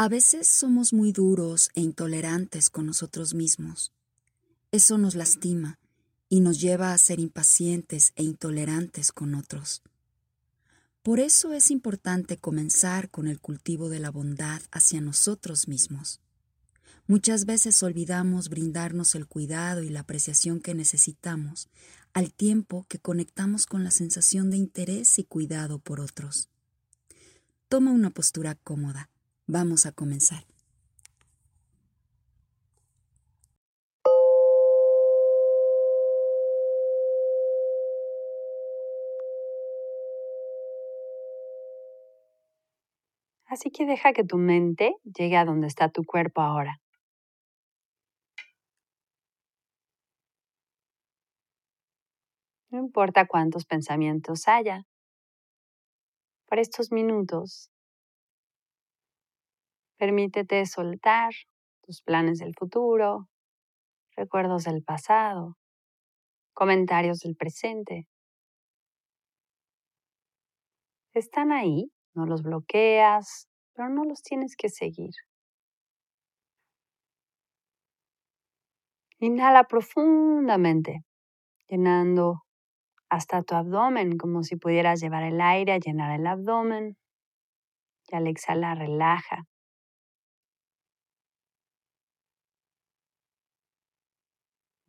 A veces somos muy duros e intolerantes con nosotros mismos. Eso nos lastima y nos lleva a ser impacientes e intolerantes con otros. Por eso es importante comenzar con el cultivo de la bondad hacia nosotros mismos. Muchas veces olvidamos brindarnos el cuidado y la apreciación que necesitamos al tiempo que conectamos con la sensación de interés y cuidado por otros. Toma una postura cómoda. Vamos a comenzar. Así que deja que tu mente llegue a donde está tu cuerpo ahora. No importa cuántos pensamientos haya. Por estos minutos, permítete soltar tus planes del futuro, recuerdos del pasado, comentarios del presente. Están ahí, no los bloqueas, pero no los tienes que seguir. Inhala profundamente, llenando hasta tu abdomen, como si pudieras llevar el aire a llenar el abdomen. Y al exhalar, relaja.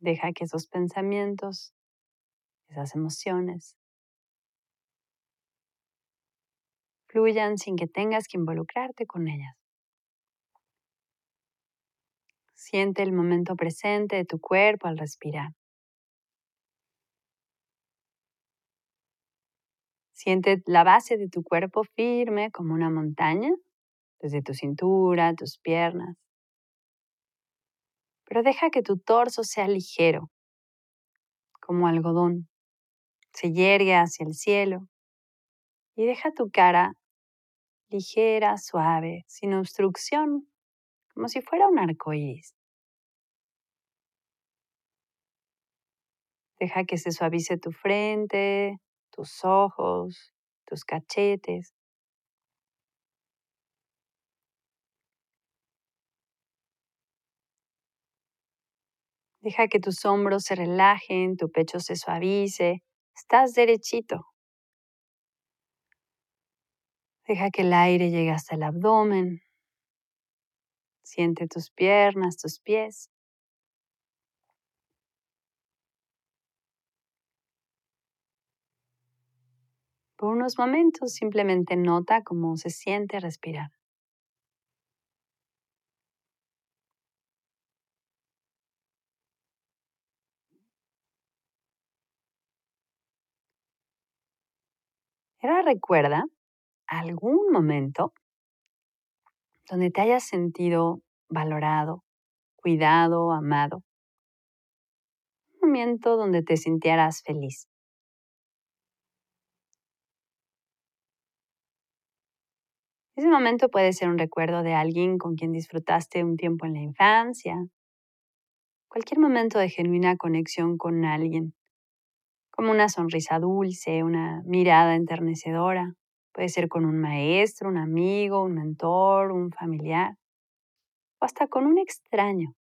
Deja que esos pensamientos, esas emociones, fluyan sin que tengas que involucrarte con ellas. Siente el momento presente de tu cuerpo al respirar. Siente la base de tu cuerpo firme como una montaña, desde tu cintura, tus piernas. Pero deja que tu torso sea ligero, como algodón. Se yergue hacia el cielo y deja tu cara ligera, suave, sin obstrucción, como si fuera un arco iris. Deja que se suavice tu frente, tus ojos, tus cachetes. Deja que tus hombros se relajen, tu pecho se suavice. Estás derechito. Deja que el aire llegue hasta el abdomen. Siente tus piernas, tus pies. Por unos momentos simplemente nota cómo se siente respirar. Ahora recuerda algún momento donde te hayas sentido valorado, cuidado, amado. Un momento donde te sintieras feliz. Ese momento puede ser un recuerdo de alguien con quien disfrutaste un tiempo en la infancia, cualquier momento de genuina conexión con alguien, como una sonrisa dulce, una mirada enternecedora. Puede ser con un maestro, un amigo, un mentor, un familiar, o hasta con un extraño.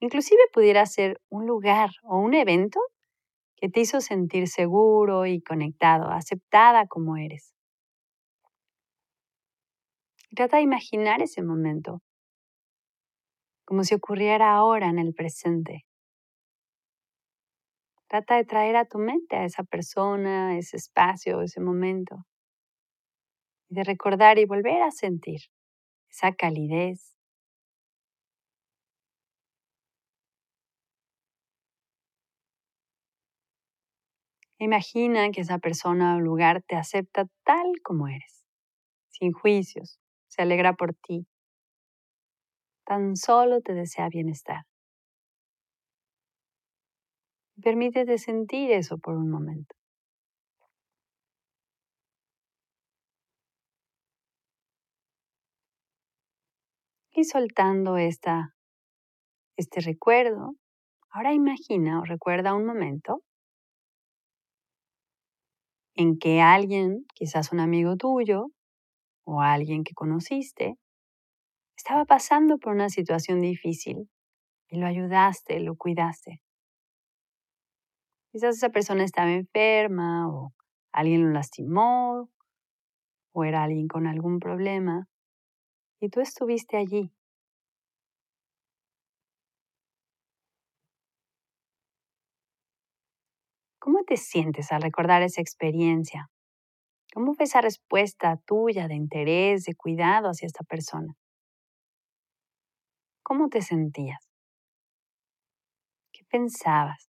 Inclusive pudiera ser un lugar o un evento que te hizo sentir seguro y conectado, aceptada como eres. Trata de imaginar ese momento, como si ocurriera ahora en el presente. Trata de traer a tu mente a esa persona, ese espacio, ese momento. Y de recordar y volver a sentir esa calidez. Imagina que esa persona o lugar te acepta tal como eres, sin juicios, se alegra por ti. Tan solo te desea bienestar. Permítete sentir eso por un momento. Y soltando esta, este recuerdo, ahora imagina o recuerda un momento en que alguien, quizás un amigo tuyo, o alguien que conociste, estaba pasando por una situación difícil y lo ayudaste, lo cuidaste. Quizás esa persona estaba enferma o alguien lo lastimó o era alguien con algún problema y tú estuviste allí. ¿Cómo te sientes al recordar esa experiencia? ¿Cómo fue esa respuesta tuya de interés, de cuidado hacia esta persona? ¿Cómo te sentías? ¿Qué pensabas?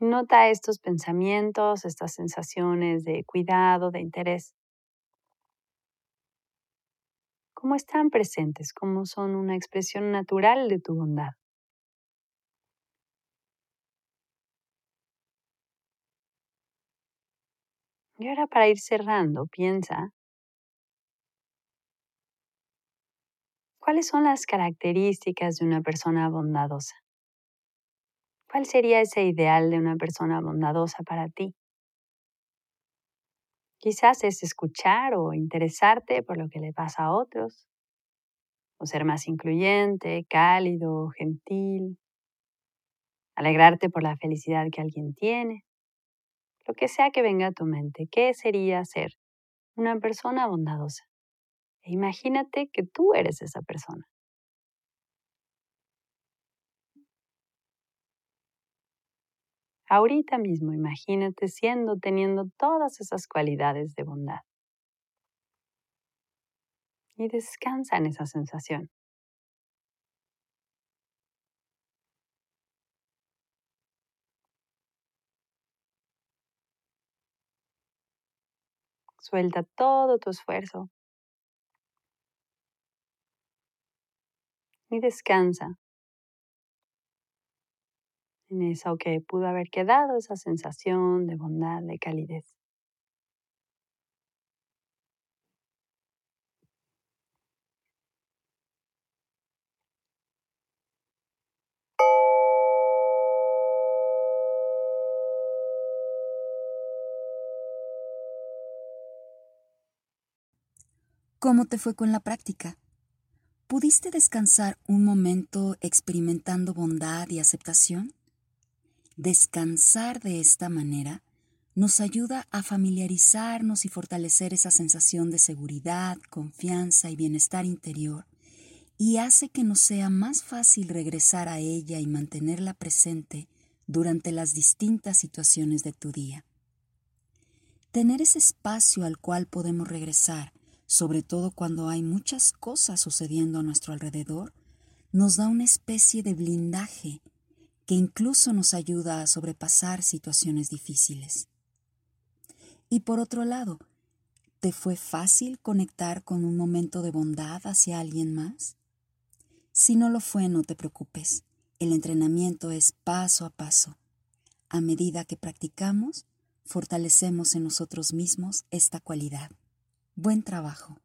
Nota estos pensamientos, estas sensaciones de cuidado, de interés. ¿Cómo están presentes? ¿Cómo son una expresión natural de tu bondad? Y ahora para ir cerrando, piensa, ¿cuáles son las características de una persona bondadosa? ¿Cuál sería ese ideal de una persona bondadosa para ti? Quizás es escuchar o interesarte por lo que le pasa a otros, o ser más incluyente, cálido, gentil, alegrarte por la felicidad que alguien tiene, lo que sea que venga a tu mente, ¿qué sería ser una persona bondadosa? E imagínate que tú eres esa persona. Ahorita mismo imagínate siendo, teniendo todas esas cualidades de bondad. Y descansa en esa sensación. Suelta todo tu esfuerzo. Y descansa en eso que pudo haber quedado, esa sensación de bondad, de calidez. ¿Cómo te fue con la práctica? ¿Pudiste descansar un momento experimentando bondad y aceptación? Descansar de esta manera nos ayuda a familiarizarnos y fortalecer esa sensación de seguridad, confianza y bienestar interior y hace que nos sea más fácil regresar a ella y mantenerla presente durante las distintas situaciones de tu día. Tener ese espacio al cual podemos regresar, sobre todo cuando hay muchas cosas sucediendo a nuestro alrededor, nos da una especie de blindaje que incluso nos ayuda a sobrepasar situaciones difíciles. Y por otro lado, ¿te fue fácil conectar con un momento de bondad hacia alguien más? Si no lo fue, no te preocupes. El entrenamiento es paso a paso. A medida que practicamos, fortalecemos en nosotros mismos esta cualidad. Buen trabajo.